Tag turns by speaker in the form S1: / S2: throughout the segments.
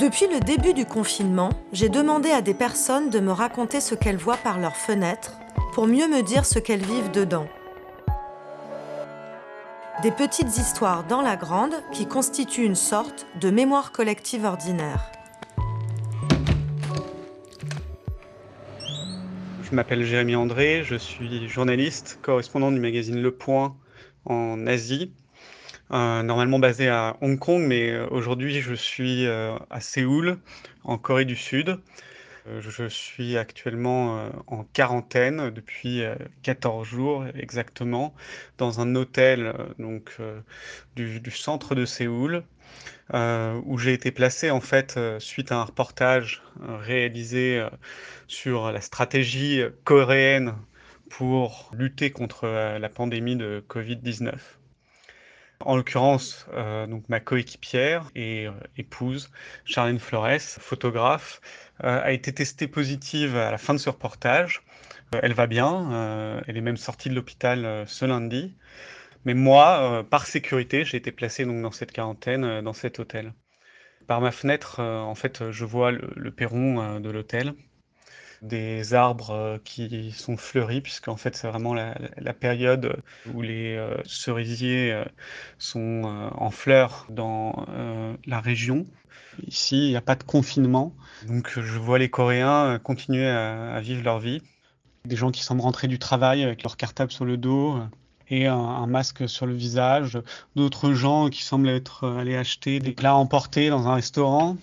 S1: Depuis le début du confinement, j'ai demandé à des personnes de me raconter ce qu'elles voient par leurs fenêtres pour mieux me dire ce qu'elles vivent dedans. Des petites histoires dans la grande qui constituent une sorte de mémoire collective ordinaire.
S2: Je m'appelle Jérémy André, je suis journaliste, correspondant du magazine Le Point en Asie normalement basé à Hong Kong, mais euh, aujourd'hui je suis euh, à Séoul, en Corée du Sud. Je suis actuellement en quarantaine depuis 14 jours exactement dans un hôtel donc du, centre de Séoul où j'ai été placé en fait suite à un reportage réalisé sur la stratégie coréenne pour lutter contre la pandémie de Covid-19. En l'occurrence, euh, donc ma coéquipière et euh, épouse, Charlène Flores, photographe, euh, a été testée positive à la fin de ce reportage. elle va bien, elle est même sortie de l'hôpital ce lundi. Mais moi, par sécurité, j'ai été placé dans cette quarantaine, dans cet hôtel. Par ma fenêtre, en fait, je vois le perron de l'hôtel des arbres euh, qui sont fleuris, puisqu'en fait c'est vraiment la, période où les euh, cerisiers euh, sont en fleurs dans la région. Ici, il n'y a pas de confinement, donc je vois les Coréens continuer à, vivre leur vie. Des gens qui semblent rentrer du travail avec leur cartable sur le dos et un, masque sur le visage. D'autres gens qui semblent être allés acheter des plats emportés dans un restaurant.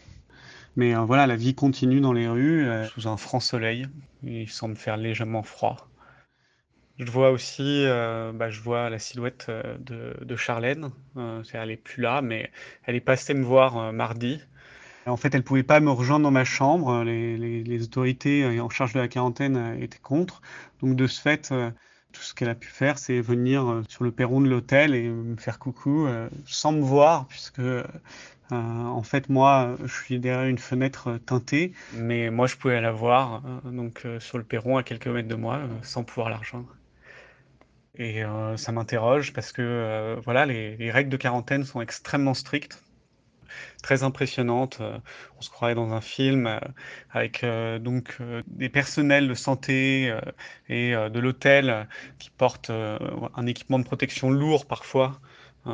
S2: Mais euh, voilà, la vie continue dans les rues euh, sous un franc soleil. Il semble faire légèrement froid. Je vois aussi, euh, bah, je vois la silhouette de, de Charlène. elle n'est plus là, mais elle est passée me voir mardi. En fait, elle pouvait pas me rejoindre dans ma chambre. Les, les, autorités en charge de la quarantaine étaient contre. Donc, de ce fait, tout ce qu'elle a pu faire, c'est venir sur le perron de l'hôtel et me faire coucou sans me voir, puisque euh, en fait, moi, je suis derrière une fenêtre teintée, mais moi, je pouvais la voir, euh, donc euh, sur le perron à quelques mètres de moi, sans pouvoir la rejoindre. Et ça m'interroge parce que voilà, les, règles de quarantaine sont extrêmement strictes, très impressionnantes. on se croirait dans un film avec donc des personnels de santé et de l'hôtel qui portent un équipement de protection lourd parfois,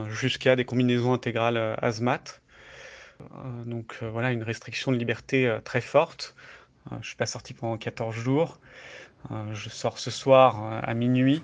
S2: jusqu'à des combinaisons intégrales hazmat. Euh, donc euh, voilà, une restriction de liberté euh, très forte. je ne suis pas sorti pendant 14 jours. je sors ce soir à minuit